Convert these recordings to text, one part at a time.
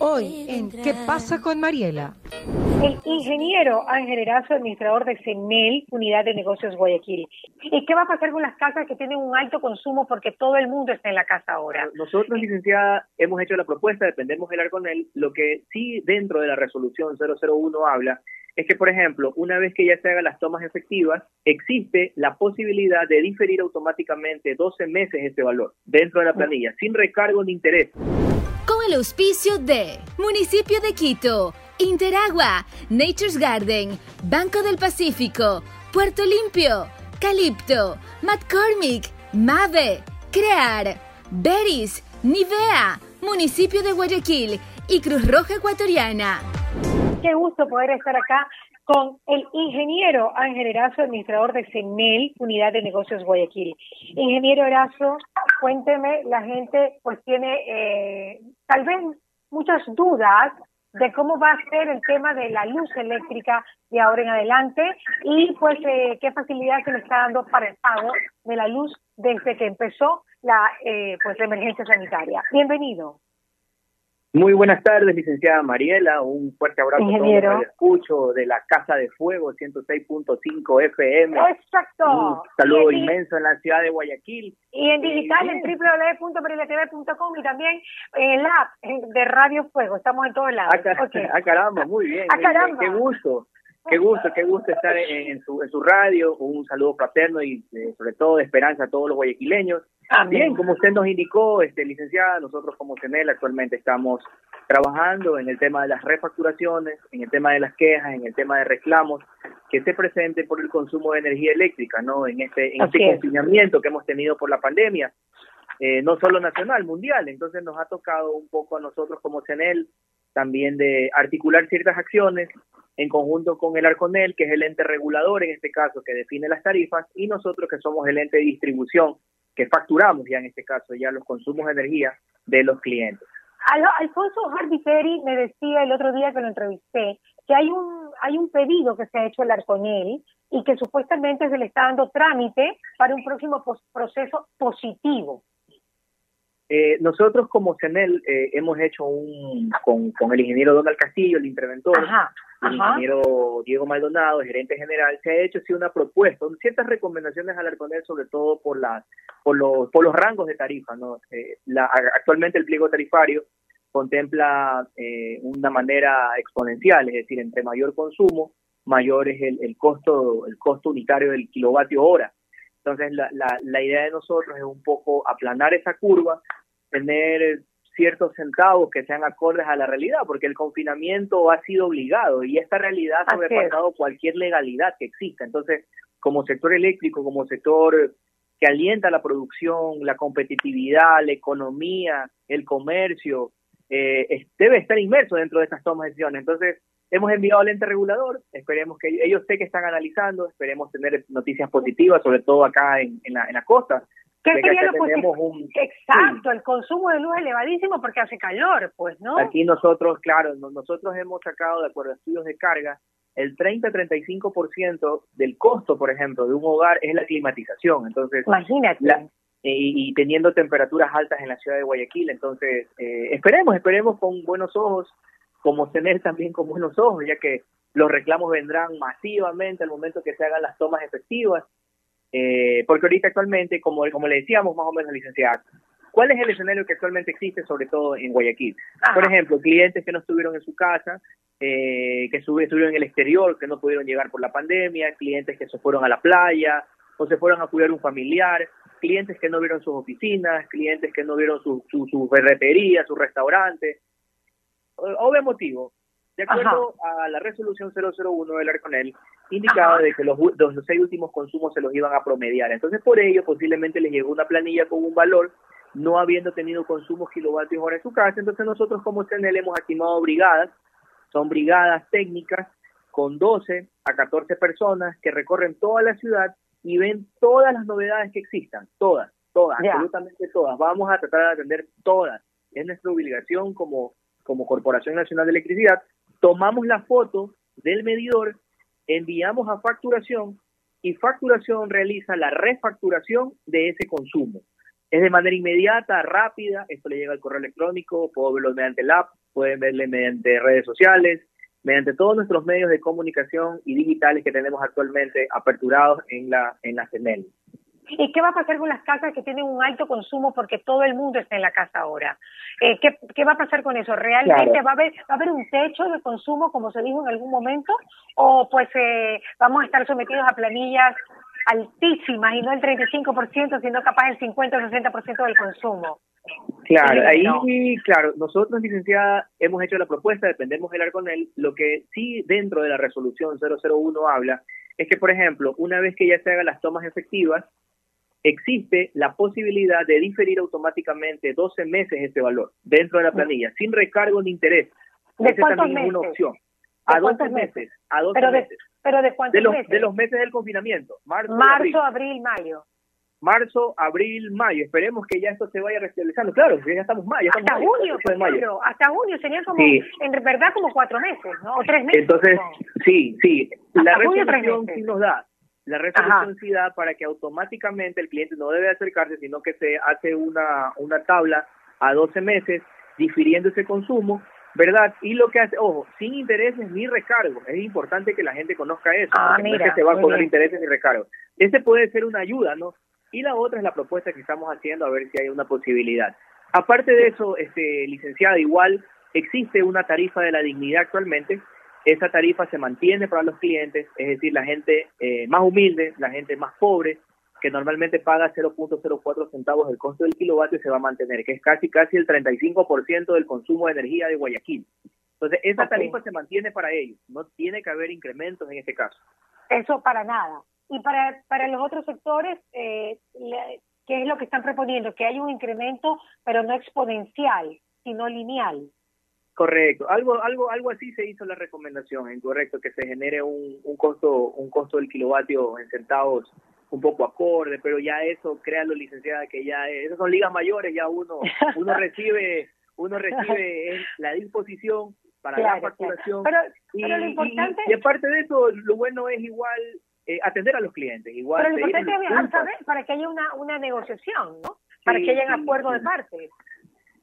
Hoy en ¿Qué pasa con Mariela? El ingeniero Ángel Erazo, administrador de CENEL, Unidad de Negocios Guayaquil. ¿Y qué va a pasar con las casas que tienen un alto consumo porque todo el mundo está en la casa ahora? Nosotros, licenciada, hemos hecho la propuesta, dependemos del él. Lo que sí dentro de la resolución 001 habla es que, por ejemplo, una vez que ya se hagan las tomas efectivas, existe la posibilidad de diferir automáticamente 12 meses ese valor dentro de la planilla, sin recargo ni interés el auspicio de Municipio de Quito, Interagua, Nature's Garden, Banco del Pacífico, Puerto Limpio, Calipto, McCormick, Mave, Crear, Beris, Nivea, Municipio de Guayaquil y Cruz Roja Ecuatoriana. Qué gusto poder estar acá con el ingeniero Ángel Erazo, administrador de CENEL, Unidad de Negocios Guayaquil. Ingeniero Erazo, cuénteme, la gente pues tiene eh, tal vez muchas dudas de cómo va a ser el tema de la luz eléctrica de ahora en adelante y pues eh, qué facilidad se le está dando para el pago de la luz desde que empezó la eh, pues la emergencia sanitaria. Bienvenido. Muy buenas tardes, licenciada Mariela. Un fuerte abrazo Ingeniero. a todos escucho de la Casa de Fuego 106.5 FM. Exacto. Un saludo inmenso en la ciudad de Guayaquil. Y en digital en www.marilatv.com y también en el app de Radio Fuego. Estamos en todos lados. Ah, ah caramba, muy bien. Ah, caramba. Qué gusto. Qué gusto, qué gusto estar en, su, en su radio. Un saludo fraterno y eh, sobre todo de esperanza a todos los guayaquileños. Bien, como usted nos indicó, este, licenciada, nosotros como CENEL actualmente estamos trabajando en el tema de las refacturaciones, en el tema de las quejas, en el tema de reclamos que se presente por el consumo de energía eléctrica, ¿no? En este, en este confinamiento que hemos tenido por la pandemia, eh, no solo nacional, mundial. Entonces nos ha tocado un poco a nosotros como CENEL también de articular ciertas acciones en conjunto con el ARCONEL, que es el ente regulador en este caso, que define las tarifas, y nosotros que somos el ente de distribución que facturamos ya en este caso ya los consumos de energía de los clientes. Alfonso Hardy Ferry me decía el otro día que lo entrevisté que hay un hay un pedido que se ha hecho al Arconel y que supuestamente se le está dando trámite para un próximo proceso positivo. Eh, nosotros como CENEL eh, hemos hecho un, con, con, el ingeniero Donald Castillo, el interventor, el ingeniero Diego Maldonado, gerente general, se ha hecho sí una propuesta, ciertas recomendaciones al Arconel, sobre todo por, la, por, los, por los rangos de tarifa. ¿no? Eh, la, actualmente el pliego tarifario contempla una manera exponencial, es decir, entre mayor consumo, mayor es el, el, costo, el costo unitario del kilovatio hora. Entonces, la, la, la idea de nosotros es un poco aplanar esa curva tener ciertos centavos que sean acordes a la realidad, porque el confinamiento ha sido obligado y esta realidad ha sobrepasado cualquier legalidad que exista. Entonces, como sector eléctrico, como sector que alienta la producción, la competitividad, la economía, el comercio, eh, debe estar inmerso dentro de estas tomas de decisiones. Entonces, hemos enviado al ente regulador, esperemos que ellos sé que están analizando, esperemos tener noticias positivas, sobre todo acá en, en, la, en la costa, Exacto, el consumo de luz elevadísimo porque hace calor, pues, ¿no? Aquí nosotros, claro, nosotros hemos sacado, de acuerdo a estudios de carga, el 30-35% del costo, por ejemplo, de un hogar es la climatización. Entonces, imagínate. y, teniendo temperaturas altas en la ciudad de Guayaquil, entonces, eh, esperemos, esperemos con buenos ojos, como tener también con buenos ojos, ya que los reclamos vendrán masivamente al momento que se hagan las tomas efectivas eh, porque ahorita actualmente, como, como le decíamos más o menos, licenciada, ¿cuál es el escenario que actualmente existe, sobre todo en Guayaquil? Por ejemplo, clientes que no estuvieron en su casa, eh, que estuvieron en el exterior, que no pudieron llegar por la pandemia, clientes que se fueron a la playa o se fueron a cuidar un familiar, clientes que no vieron sus oficinas, clientes que no vieron su, su, su ferretería, su restaurante. Obvio motivo, de acuerdo a la resolución 001 del Arconel, indicaba de que los, los, seis últimos consumos se los iban a promediar. Entonces, por ello, posiblemente les llegó una planilla con un valor, no habiendo tenido consumos kilovatios hora en su casa. Entonces, nosotros como CNL hemos activado brigadas, son brigadas técnicas con 12 a 14 personas que recorren toda la ciudad y ven todas las novedades que existan, todas, todas, absolutamente todas. Vamos a tratar de atender todas. Es nuestra obligación como, como Corporación Nacional de Electricidad tomamos la foto del medidor, enviamos a facturación y facturación realiza la refacturación de ese consumo. Es de manera inmediata, rápida, esto le llega al correo electrónico, puedo verlo mediante el app, pueden verle mediante redes sociales, mediante todos nuestros medios de comunicación y digitales que tenemos actualmente aperturados en la en la. ¿Y qué va a pasar con las casas que tienen un alto consumo porque todo el mundo está en la casa ahora? Eh, ¿qué, ¿qué, va a pasar con eso? ¿Realmente va, a haber, va a haber un techo de consumo, como se dijo en algún momento? ¿O pues eh, vamos a estar sometidos a planillas altísimas y no el 35%, sino capaz el 50 o 60% del consumo? Claro, ahí, claro, nosotros, licenciada, hemos hecho la propuesta, dependemos del él. Lo que sí dentro de la resolución 001 habla es que, por ejemplo, una vez que ya se hagan las tomas efectivas, existe la posibilidad de diferir automáticamente 12 meses ese valor dentro de la planilla, sin recargo ni interés. ¿De Esa también es una opción. A 12 meses? a 12 pero meses. ¿Pero de cuántos de los, meses? De los meses del confinamiento, marzo, marzo abril. mayo. Marzo, abril, mayo. Esperemos que ya esto se vaya restabilizando. Claro, ya estamos mayo. hasta junio, mayo. hasta junio serían como, en verdad, como cuatro meses, ¿no? O tres meses. Entonces, sí, sí. la resolución sí nos da la resolución sí da para que automáticamente el cliente no debe acercarse, sino que se hace una, una tabla a 12 meses difiriendo ese consumo, ¿verdad? Y lo que hace, ojo, sin intereses ni recargos. Es importante que la gente conozca eso. Ah, no es que se va a poner intereses ni recargos. Ese puede ser una ayuda, ¿no? Y la otra es la propuesta que estamos haciendo a ver si hay una posibilidad. Aparte de eso, este licenciada, igual existe una tarifa de la dignidad actualmente esa tarifa se mantiene para los clientes, es decir, la gente eh, más humilde, la gente más pobre, que normalmente paga 0.04 centavos del costo del kilovatio, se va a mantener, que es casi casi el 35% del consumo de energía de Guayaquil. Entonces, esa tarifa se mantiene para ellos, no tiene que haber incrementos en este caso. Eso para nada. Y para, para los otros sectores, eh, ¿qué es lo que están proponiendo? Que hay un incremento, pero no exponencial, sino lineal. Correcto, algo, algo, algo así se hizo la recomendación, en correcto, que se genere un, un costo, un costo del kilovatio en centavos un poco acorde, pero ya eso, créalo licenciada, que ya esas son ligas mayores, ya uno, uno recibe, uno recibe la disposición para la facturación. Pero, lo importante... y, aparte de eso, lo bueno es igual eh, atender a los clientes, igual. Pero lo importante es saber para que haya una, una negociación, ¿no? Para que haya un acuerdo de partes.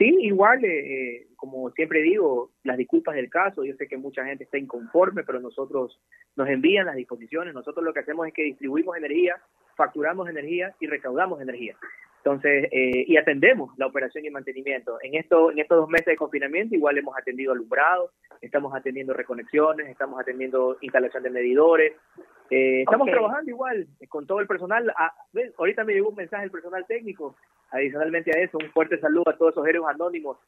Sí, igual, eh, eh, como siempre digo, las disculpas del caso, yo sé que mucha gente está inconforme, pero nosotros nos envían las disposiciones, nosotros lo que hacemos es que distribuimos energía, facturamos energía y recaudamos energía. Entonces, eh, y atendemos la operación y mantenimiento. En, esto, en estos dos meses de confinamiento igual hemos atendido alumbrado, estamos atendiendo reconexiones, estamos atendiendo instalación de medidores, eh, estamos trabajando igual con todo el personal. Ah, ahorita me llegó un mensaje del personal técnico Adicionalmente a eso, un fuerte saludo a todos esos héroes anónimos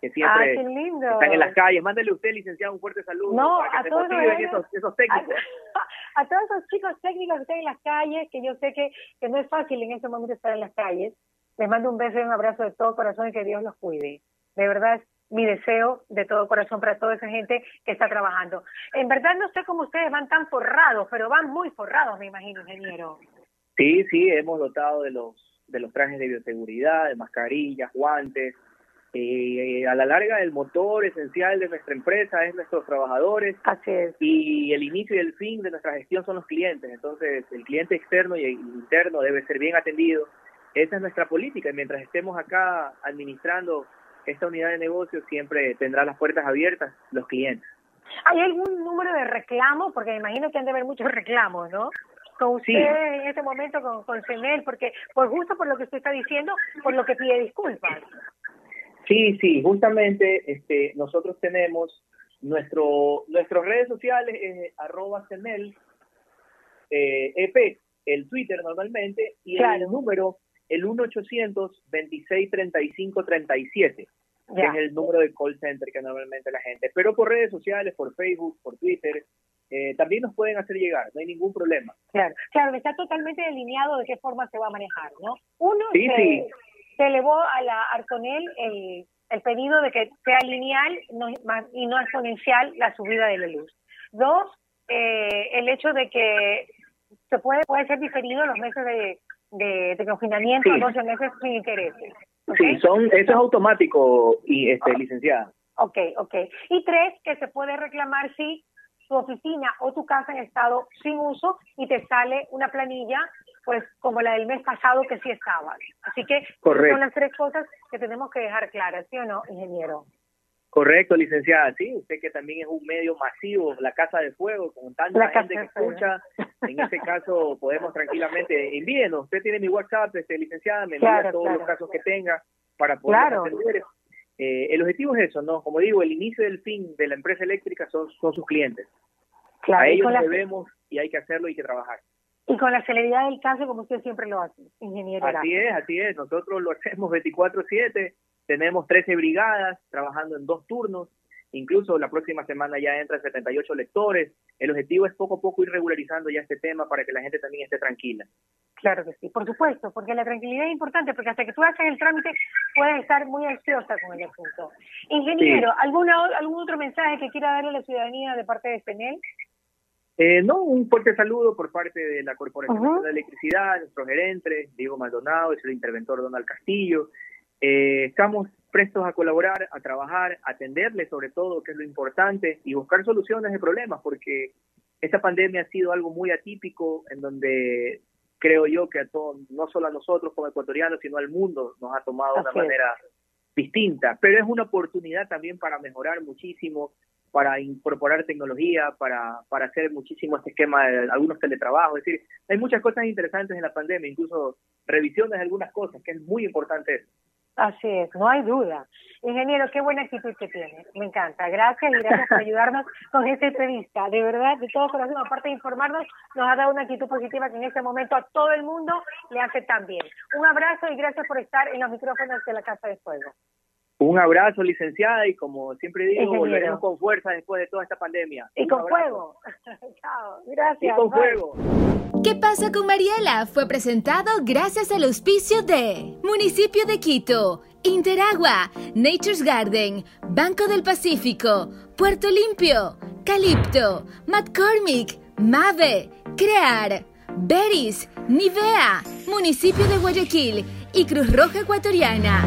que siempre están en las calles. Mándale usted, licenciado, un fuerte saludo para que a se todos esos, técnicos. A, todos esos chicos técnicos que están en las calles, que yo sé que, que no es fácil en este momento estar en las calles. Les mando un beso y un abrazo de todo corazón y que Dios los cuide. De verdad mi deseo de todo corazón para toda esa gente que está trabajando. En verdad no sé cómo ustedes van tan forrados, pero van muy forrados, me imagino, ingeniero. Sí, sí, hemos dotado de los de los trajes de bioseguridad, de mascarillas, guantes. Eh, a la larga, el motor esencial de nuestra empresa es nuestros trabajadores. Así es. Y el inicio y el fin de nuestra gestión son los clientes. Entonces, el cliente externo y el interno debe ser bien atendido. Esa es nuestra política. Y mientras estemos acá administrando esta unidad de negocio, siempre tendrá las puertas abiertas los clientes. ¿Hay algún número de reclamo? Porque me imagino que han de haber muchos reclamos, ¿no? con usted en este momento, con, con Senel, porque por justo por lo que usted está diciendo, por lo que pide disculpas. Sí, sí, justamente este, nosotros tenemos nuestro nuestras redes sociales es arroba Senel eh, EP, el Twitter normalmente, y el número, el 1-800-2635-37, que es el número de call center que normalmente la gente, pero por redes sociales, por Facebook, por Twitter, eh, también nos pueden hacer llegar, no hay ningún problema. Claro, claro, está totalmente delineado de qué forma se va a manejar, ¿no? Uno, se, elevó a la Arconel el, el pedido de que sea lineal y no exponencial la subida de la luz. Dos, eh, el hecho de que se puede puede ser diferido los meses de, de, confinamiento, sí. 12 meses sin intereses. Sí, son, eso es automático, y este, licenciada. Ok, ok. Y tres, que se puede reclamar si tu oficina o tu casa en estado sin uso y te sale una planilla pues como la del mes pasado que sí estaba. Así que son las tres cosas que tenemos que dejar claras, ¿sí o no, ingeniero? Correcto, licenciada, sí, usted que también es un medio masivo, la Casa de Fuego, con tanta gente que escucha, en este caso podemos tranquilamente, envíenos, usted tiene mi WhatsApp, este, licenciada, me envía todos los casos que tenga para poder atender. Eh, el objetivo es eso, ¿no? Como digo, el inicio y el fin de la empresa eléctrica son, son sus clientes. Claro, a ellos debemos y hay que hacerlo y hay que trabajar. Y con la celeridad del caso, como usted siempre lo hace, ingeniero. Así es, así es. Nosotros lo hacemos 24-7. Tenemos 13 brigadas trabajando en dos turnos. Incluso la próxima semana ya entran 78 lectores. El objetivo es poco a poco ir regularizando ya este tema para que la gente también esté tranquila. Claro que sí, por supuesto, porque la tranquilidad es importante, porque hasta que tú haces el trámite puedes estar muy ansiosa con el asunto. Ingeniero, ¿alguna, ¿algún otro mensaje que quiera darle a la ciudadanía de parte de CENEL? Eh, no, un fuerte saludo por parte de la Corporación de Electricidad, nuestro gerente, Diego Maldonado, el interventor Donald Castillo. Eh, estamos prestos a colaborar, a trabajar, a atenderle sobre todo, que es lo importante, y buscar soluciones de problemas, porque esta pandemia ha sido algo muy atípico, en donde creo yo que a todos, no solo a nosotros como ecuatorianos, sino al mundo nos ha tomado de una manera distinta, pero es una oportunidad también para mejorar muchísimo para incorporar tecnología, para, para hacer muchísimo este esquema de algunos teletrabajos. Es decir, hay muchas cosas interesantes en la pandemia, incluso revisiones de algunas cosas, que es muy importante eso. Así es, no hay duda. Ingeniero, qué buena actitud que tiene. Me encanta. Gracias y gracias por ayudarnos con esta entrevista. De verdad, de todo corazón, aparte de informarnos, nos ha dado una actitud positiva que en este momento a todo el mundo le hace tan bien. Un abrazo y gracias por estar en los micrófonos de la Casa de Fuego. Un abrazo, licenciada, y como siempre digo, volveremos con fuerza después de toda esta pandemia. Y con fuego. Chao, gracias. Y con fuego. ¿Qué pasa con Mariela? Fue presentado gracias al auspicio de Municipio de Quito, Interagua, Nature's Garden, Banco del Pacífico, Puerto Limpio, Calipto, McCormick, Mave, Crear, Beris, Nivea, Municipio de Guayaquil y Cruz Roja Ecuatoriana.